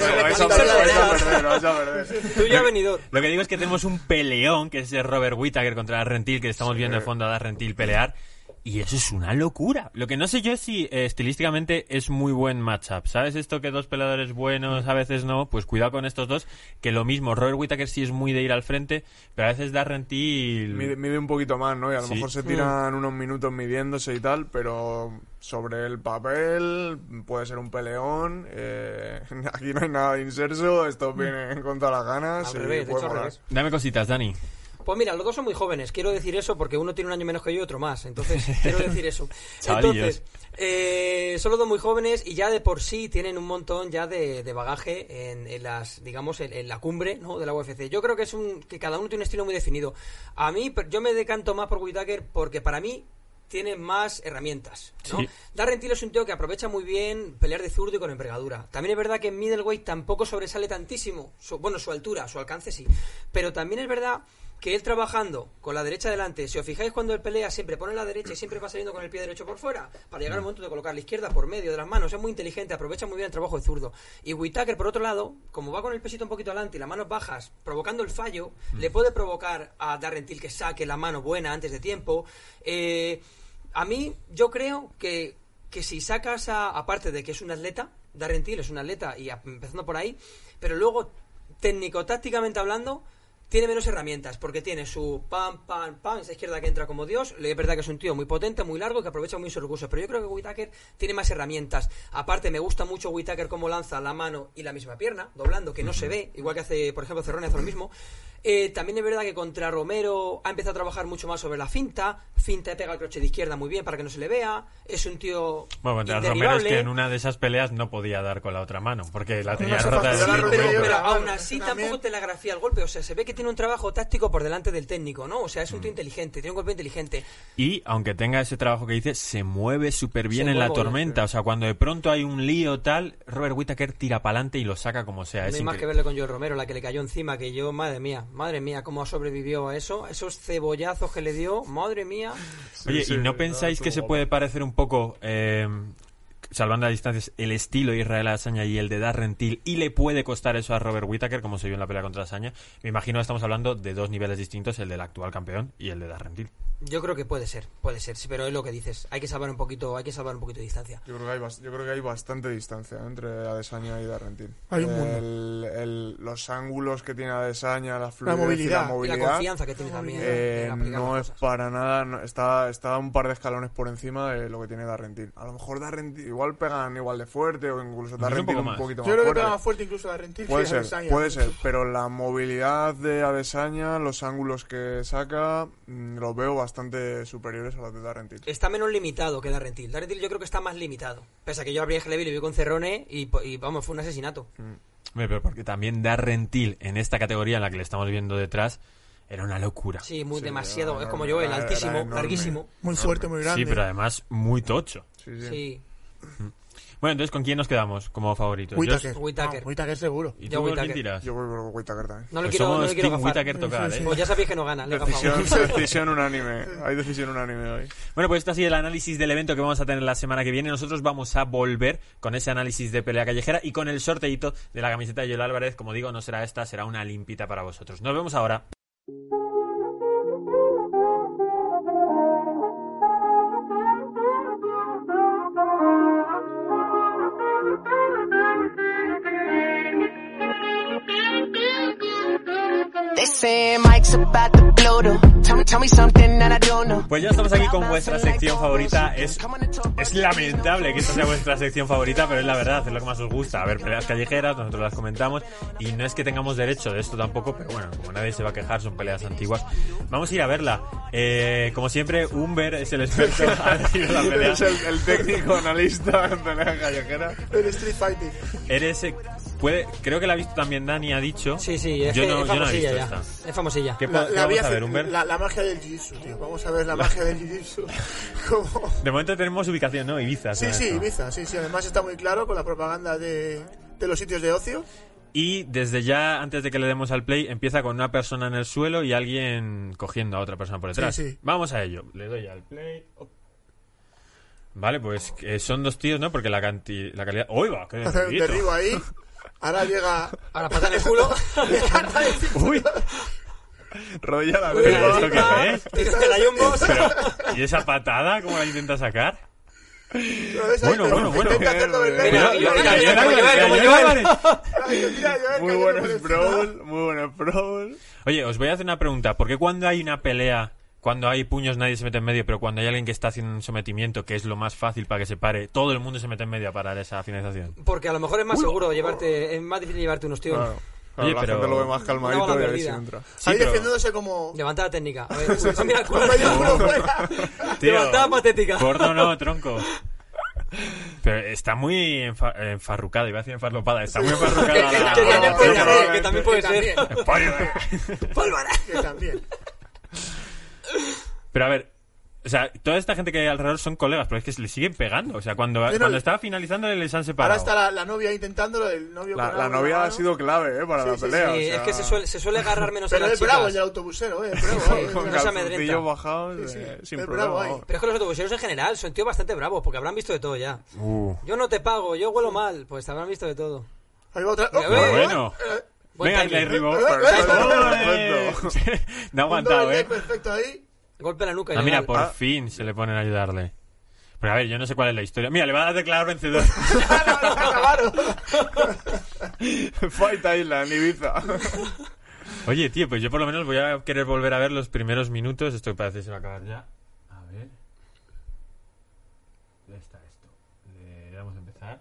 Lo que digo es que tenemos un peleón, que es el Robert Whittaker contra Darrentil, que estamos viendo de fondo a Darrentil pelear. Y eso es una locura. Lo que no sé yo es si eh, estilísticamente es muy buen matchup. ¿Sabes esto que dos peleadores buenos a veces no? Pues cuidado con estos dos. Que lo mismo, Robert Whittaker sí es muy de ir al frente, pero a veces Darrentil... Mide, mide un poquito más, ¿no? Y a lo Sí. mejor se tiran unos minutos midiéndose y tal, pero sobre el papel puede ser un peleón. eh, aquí no hay nada de inserso, estos vienen con todas las ganas. Al y revés, de puede hecho, al molar. revés. Dame cositas, Dani. Pues mira, los dos son muy jóvenes. Quiero decir eso porque uno tiene un año menos que yo y otro más. Entonces, quiero decir eso. Entonces, eh, son los dos muy jóvenes y ya de por sí tienen un montón ya de, de bagaje en, en las, digamos, en, en la cumbre ¿no? de la UFC. Yo creo que es un que cada uno tiene un estilo muy definido. A mí, yo me decanto más por Whittaker porque para mí tiene más herramientas. ¿no? Sí. Darren Till es un tío que aprovecha muy bien pelear de zurdo y con envergadura. También es verdad que en middleweight tampoco sobresale tantísimo. Su- bueno, su altura, su alcance sí. Pero también es verdad que él trabajando con la derecha delante, si os fijáis cuando él pelea siempre pone la derecha y siempre va saliendo con el pie derecho por fuera para llegar al momento de colocar la izquierda por medio de las manos. Es muy inteligente, aprovecha muy bien el trabajo de zurdo. Y Whittaker, por otro lado, como va con el pesito un poquito adelante y las manos bajas, provocando el fallo, le puede provocar a Darren Till que saque la mano buena antes de tiempo. Eh, a mí, yo creo que, que si sacas a, aparte de que es un atleta, Darren Till es un atleta y a- empezando por ahí, pero luego, técnico-tácticamente hablando, tiene menos herramientas, porque tiene su pam, pam, pam, esa izquierda que entra como Dios. Es verdad que es un tío muy potente, muy largo, que aprovecha muy sus recursos, pero yo creo que Whittaker tiene más herramientas. Aparte, me gusta mucho Whittaker cómo lanza la mano y la misma pierna, doblando, que no se ve, igual que hace, por ejemplo, Cerrone hace lo mismo. Eh, también es verdad que contra Romero ha empezado a trabajar mucho más sobre la finta. Finta pega el croche de izquierda muy bien para que no se le vea. Es un tío. Bueno, contra Romero es que en una de esas peleas no podía dar con la otra mano, porque la tenía se rota de Sí, pero, pero aún así también. tampoco telegrafía el golpe. O sea, se ve que tiene un trabajo táctico por delante del técnico, ¿no? O sea, es un tío inteligente, tiene un golpe inteligente. Y aunque tenga ese trabajo que dice, se mueve súper bien Se en la tormenta. O sea, cuando de pronto hay un lío tal, Robert Whittaker tira para adelante y lo saca como sea. No Es hay más que verle con Joel Romero, la que le cayó encima, que yo, madre mía, madre mía, cómo sobrevivió a eso, esos cebollazos que le dio, madre mía. Oye, Sí, ¿y no pensáis que se puede parecer un poco... eh, salvando las distancias, el estilo de Israel Adesanya y el de Darren Till, y le puede costar eso a Robert Whittaker, como se vio en la pelea contra Adesanya. Me imagino que estamos hablando de dos niveles distintos, el del actual campeón y el de Darren Till. Yo creo que puede ser, puede ser, sí, pero es lo que dices. Hay que salvar un poquito, hay que salvar un poquito de distancia. Yo creo que hay, yo creo que hay bastante distancia ¿eh? entre Adesanya y Darrentil. Hay un mundo. El- el- los ángulos que tiene Adesanya, la fluidez y movilidad. la Y la Y la movilidad, confianza que tiene también. eh, aplicar no es para nada, no- está, está un par de escalones por encima de lo que tiene Darrentil. A lo mejor Darrentil, igual pegan igual de fuerte o incluso un poco un, más. poquito Yo más creo que pega más fuerte incluso a Rentil Puede que ser, Adesanya. puede ser, pero la movilidad de Adesanya, los ángulos que saca, mm, los veo bastante superiores a los de Darrentil. Está menos limitado que Darrentil. Darrentil yo creo que está más limitado. Pese a que yo a Brian Levy le vi con Cerrone y, y, vamos, fue un asesinato. Hombre, pero porque también Darren Till en esta categoría en la que le estamos viendo detrás era una locura. Sí, muy Sí, demasiado. es como Joel, era- altísimo, larguísimo. Muy fuerte, muy grande. Sí, pero además muy tocho. Sí, sí. Sí. Bueno, entonces, ¿con quién nos quedamos como favoritos? Whittaker. Yo- Whittaker. No, Whittaker seguro. ¿Y Yo tú quién tiras? Yo voy por Whittaker también. No le Pues quiero, no le quiero tocar, ¿eh? Pues ya sabéis que no gana, le Decisión, decisión unánime. Hay decisión unánime hoy. Bueno, pues este ha sido el análisis del evento que vamos a tener la semana que viene. Nosotros vamos a volver con ese análisis de pelea callejera y con el sorteito de la camiseta de Joel Álvarez. Como digo, no será esta, será una limpita para vosotros. Nos vemos ahora. Pues ya estamos aquí con vuestra sección favorita. Es, es lamentable que esta sea vuestra sección favorita, pero es la verdad, es lo que más os gusta. A ver, peleas callejeras, nosotros las comentamos. Y no es que tengamos derecho de esto tampoco, pero bueno, como nadie se va a quejar, son peleas antiguas. Vamos a ir a verla. Eh, como siempre, Umber es el experto a decir la pelea. Es el, el técnico analista en pelea callejera. El Street Fighting. Eres. Puede, creo que la ha visto también Dani, ha dicho. Sí, sí, es, yo que no, es yo no he famosilla visto ya. esta. Es famosilla. ¿Qué, po- La, qué la vamos a ver, Umber? la, la magia del Jiu-Jitsu, tío. Vamos a ver la magia del Jiu-Jitsu. De momento tenemos ubicación, ¿no? Ibiza. Sí, sí, esto. Ibiza, sí, sí. Además está muy claro con la propaganda de, de los sitios de ocio. Y desde ya, antes de que le demos al play, empieza con una persona en el suelo y alguien cogiendo a otra persona por detrás. Sí, sí. Vamos a ello. Le doy al play. Vale, pues eh, son dos tíos, ¿no? Porque la, canti la calidad... ¡Uy, va! ¡Qué ahí. Ahora llega. Ahora pata en el culo. ¡Uy! Rodilla la ¿Pero derecha. esto qué es? ¿Y esa patada? ¿Cómo la intenta sacar? Bueno, bueno, bueno. Muy buenos brawl, muy buenos brawl. Oye, os voy a hacer una pregunta. ¿Por qué cuando hay una pelea, cuando hay puños nadie se mete en medio, pero cuando hay alguien que está haciendo un sometimiento, que es lo más fácil para que se pare, todo el mundo se mete en medio a parar esa finalización? Porque a lo mejor es más seguro llevarte, es más difícil llevarte un ostión. Claro. Claro, Oye, la pero- gente lo ve más calmadito y ahí perdida. sí entra. Sí, Ahí pero- defendiéndose como. Levantada técnica. A ver, uy, mira Levantada patética. Gordo no, tronco. Pero está muy enfa- enfarrucada, iba a decir enfarlopada, está muy enfarrucada Que- la... que- la- que también puede la- ser, que también puede ser. también, Pólvora. Que también. Pero a ver, o sea, toda esta gente que hay alrededor son colegas, pero es que se le siguen pegando. O sea, cuando, Pero- cuando estaba finalizando les han separado. Ahora está la, la novia intentándolo, el novio La, con la novia ha mano. sido clave eh, para Sí, la sí, pelea. Sí, o es sea, que se suele, se suele agarrar menos Pero a las es bravo el chicas. del autobusero, eh. es bravo, eh. con no se amedrenta. calzoncillos bajados Sí, sí, eh, sin es problema. bravo ahí. vamos. Pero es que los autobuseros en general son tíos bastante bravos, porque habrán visto de todo ya. Uh. Yo no te pago, yo huelo mal, pues te habrán visto de todo. Ahí va otra. ¡Oh! ve, ¡Oh! Bueno. Eh, Buen Venga, timing. le derribó. Perfecto, perfecto. no ha un aguantado, ¿eh? perfecto ahí. Golpe en la nuca. y Ah, mira, por Ah. fin se le ponen a ayudarle. Pero a ver, yo no sé cuál es la historia. Mira, le va a declarar vencedor. Acabaron. Fight Island, Ibiza. Oye, tío, pues yo por lo menos voy a querer volver a ver los primeros minutos. Esto parece que se va a acabar ya. A ver. ¿Dónde está esto? Le damos a empezar.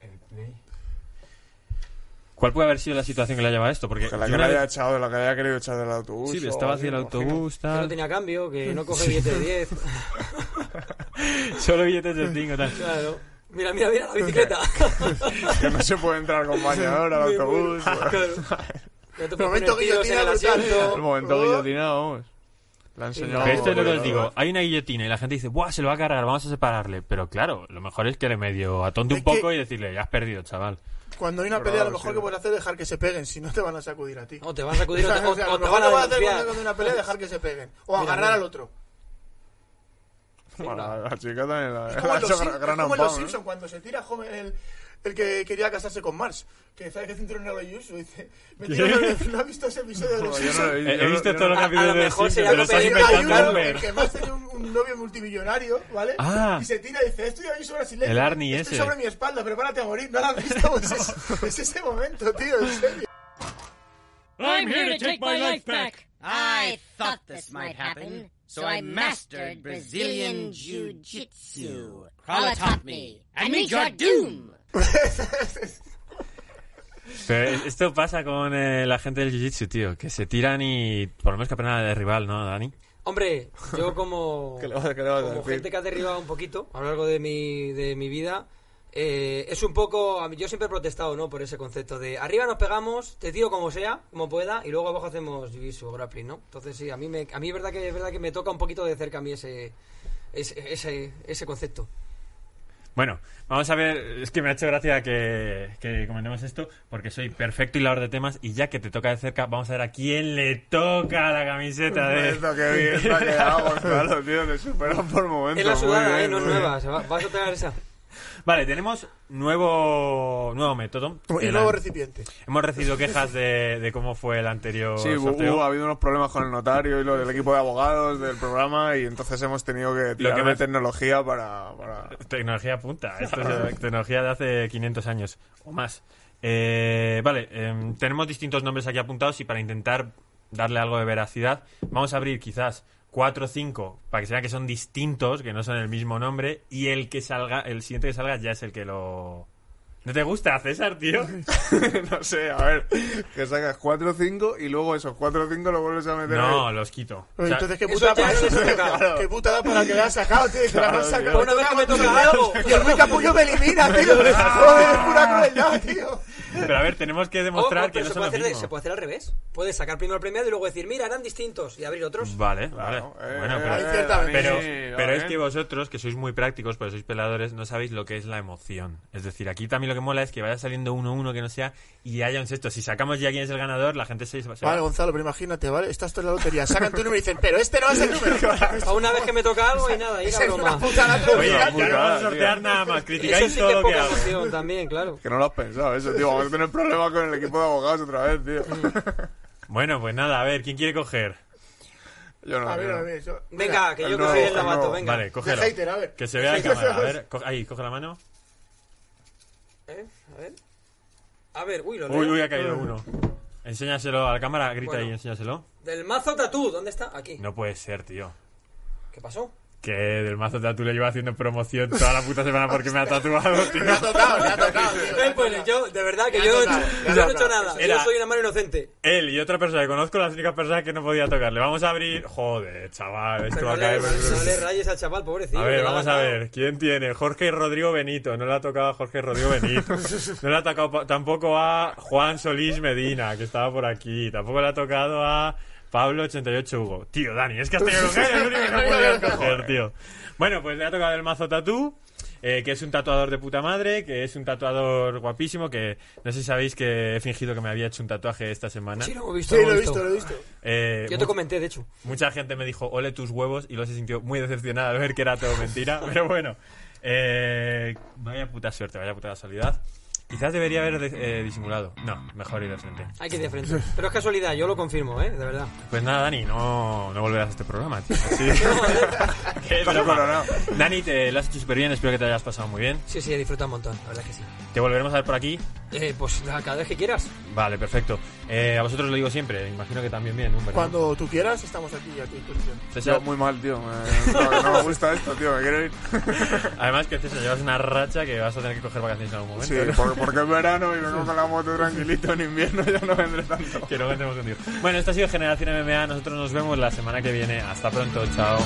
El play. ¿Cuál puede haber sido la situación que le ha llevado a esto? Porque Que la que le haya vez- echado, la que le haya querido echar del autobús. Sí, estaba hacia el autobús, Que no tal. tenía cambio, que no coge billete de 10. Solo billetes de 5, tal. Claro. Mira, mira, mira la bicicleta. Que no se puede entrar con bañador al autobús. Claro. Te momento guillotina el asiento. El momento guillotinado, vamos. Pero esto es lo que os digo. Hay una guillotina y la gente dice, ¡buah! Se lo va a cargar, vamos a separarle. Pero claro, lo mejor es que le medio atonte un Es que- poco y decirle, ya has perdido, chaval. Cuando hay una Pero pelea, lo sí. mejor que puedes hacer es dejar que se peguen, si no te van a sacudir a ti. O te van a sacudir o te, o- lo mejor van que a puedes hacer cuando hay una pelea es dejar que se peguen. O Mira, agarrar mira. al otro. Bueno, la chica también la, Es como en los, es gran como en los ¿no? Cuando se tira el, el que quería casarse con Marge. Que sabe que cinturón no lo uso. Dice, me tiro en el- ¿No has visto ese episodio de los no lo He, he no- visto todos no- los capítulos lo de sería pero estás inventando en que más tiene un, un novio multimillonario, ¿vale? Ah. Y se tira y dice, estoy ahí sobre brasileño. El Arnie estoy ese. sobre mi espalda, prepárate a morir. ¿No lo has visto? Pues es, es ese momento, tío, en serio. I'm here to take my life back. I thought this might happen, so I mastered Brazilian Jiu-Jitsu. Krala taught me, and meet your doom! Pero esto pasa con eh, la gente del Jiu-Jitsu, tío, que se tiran y por lo menos que aprendan de rival, ¿no, Dani? Hombre, yo como, ¿Qué le vas- qué le vas a como decir? gente que ha derribado un poquito a lo largo de mi, de mi vida, eh, es un poco... a mí- Yo siempre he protestado ¿no? por ese concepto de arriba nos pegamos, te tiro como sea, como pueda, y luego abajo hacemos jiu-jitsu o grappling, ¿no? Entonces sí, a mí, me, a mí es, verdad que, es verdad que me toca un poquito de cerca a mí ese, ese, ese, ese concepto. Bueno, vamos a ver, es que me ha hecho gracia que, que comentemos esto, porque soy perfecto hilador de temas y ya que te toca de cerca, vamos a ver a quién le toca la camiseta de... Esto que bien te ha quedado, Gonzalo, tío, te superan por momentos. Es la muy sudada, bien, ¿eh? No es muy bien. nueva. se va- ¿Vas a traer esa? Vale, tenemos nuevo nuevo método. Y El nuevo an- recipiente. Hemos recibido quejas de, de cómo fue el anterior Sí, hubo, sorteo. hubo- ha habido unos problemas con el notario y lo del equipo de abogados del programa y entonces hemos tenido que tirar que de tecnología para... para... Tecnología punta. Esto es tecnología de hace 500 años o más. Eh, vale, em, tenemos distintos nombres aquí apuntados y para intentar darle algo de veracidad, vamos a abrir quizás cuatro o cinco para que se vea que son distintos, que no son el mismo nombre y el que salga, el siguiente que salga ya es el que lo. ¿No te gusta, César, tío? no sé, a ver, que sacas 4 o 5 y luego esos o 5 lo vuelves a meter No, ahí. los quito. O sea, entonces, ¿qué eso puta ya para les toca. ¿Qué puta da para que la has sacado, tío? Que la Claro, has tío. sacado. Una vez que me toca algo. Y el muy capullo me elimina, tío. Joder, es pura crueldad, tío. Pero a ver, tenemos que demostrar que pero no se, son puede hacer, se puede hacer al revés. Puedes sacar primero el premiado y luego decir, mira, eran distintos y abrir otros. Vale, Claro, vale. eh, bueno, eh, pero, pero, pero es que vosotros, que sois muy prácticos, porque sois peladores, no sabéis lo que es la emoción. Es decir, aquí también lo que mola es que vaya saliendo uno uno que no sea y haya un sexto. Si sacamos ya quién es el ganador, la gente se, se va. Vale, Gonzalo, pero imagínate, ¿vale? Estás tú en la lotería, sacan tu número y dicen, pero este no es el número. A una vez que me toca algo y nada, y la broma. una puta la Oye, lotería. ya no vamos a tío. sortear nada más. Eso Criticáis sí todo que es lo que hago. también, claro. Que no lo has pensado eso, tío. A tener problemas con el equipo de abogados otra vez, tío. Bueno, pues nada, a ver, ¿quién quiere coger? Yo no, A ver, yo a ver, eso. Venga, que el yo nuevo, cogí el el lavato, nuevo. venga. Vale, cógelo. hater, a ver. Que se vea en cámara. A ver, co- ahí, coge la mano. ¿Eh? A ver. A ver, uy, lo Uy, leo. uy, ha caído uno. Enséñaselo a la cámara, grita Bueno. ahí, enséñaselo. Del mazo tatú, ¿dónde está? Aquí. No puede ser, tío. ¿Qué pasó? Que del mazo tatu le llevo haciendo promoción toda la puta semana porque me ha tatuado, tío. Me ha tocado, me ha tocado, tío. pues yo, de verdad, que yo, no he tocado, hecho- yo no he hecho nada. Era- Yo soy una mano inocente. Él y otra persona que conozco, las únicas personas que no podía tocarle. Vamos a abrir. Joder, chaval, esto va a caer. no le rayes al chaval, pobrecito. A ver, vamos a ver. ¿Quién tiene? Jorge Rodrigo Benito. No le ha tocado a Jorge Rodrigo Benito. No le ha tocado tampoco a Juan Solís Medina, que estaba por aquí. Tampoco le ha tocado a Pablo 88 Hugo. Tío, Dani, es que has tenido que coger el único que no podías coger, tío. Bueno, pues le ha tocado el mazo tatú. eh, que es un tatuador de puta madre, que es un tatuador guapísimo, que no sé si sabéis que he fingido que me había hecho un tatuaje esta semana. Sí, lo hemos visto. Sí, lo he visto, lo he visto. Eh, Yo te comenté, de hecho. Mucha gente me dijo, ole tus huevos, y lo se sintió muy decepcionado al ver que era todo mentira. Pero bueno, eh, vaya puta suerte, vaya puta casualidad. Quizás debería haber de- eh, disimulado. No, mejor ir de frente. Hay que ir de frente. Pero es casualidad, yo lo confirmo, ¿eh? De verdad. Pues nada, Dani, no, no volverás a este programa, tío. Así- Qué broma. Dani, te lo has hecho súper bien, espero que te hayas pasado muy bien. Sí, sí, he disfrutado un montón, la verdad que sí. Te volveremos a ver por aquí. Eh, pues cada vez que quieras. Vale, perfecto. Eh, a vosotros lo digo siempre, imagino que también bien, ¿no? Cuando tú quieras, estamos aquí a tu disposición. César, Yo muy mal, tío. Me- no, no me gusta esto, tío. Me quiero ir. además que César, llevas una racha que vas a tener que coger vacaciones en algún momento. Sí, ¿no? porque, porque es verano y vengo con la moto tranquilito en invierno. Ya no vendré tanto. que no vendremos contigo. Bueno, esto ha sido Generación MMA. Nosotros nos vemos la semana que viene. Hasta pronto. Chao.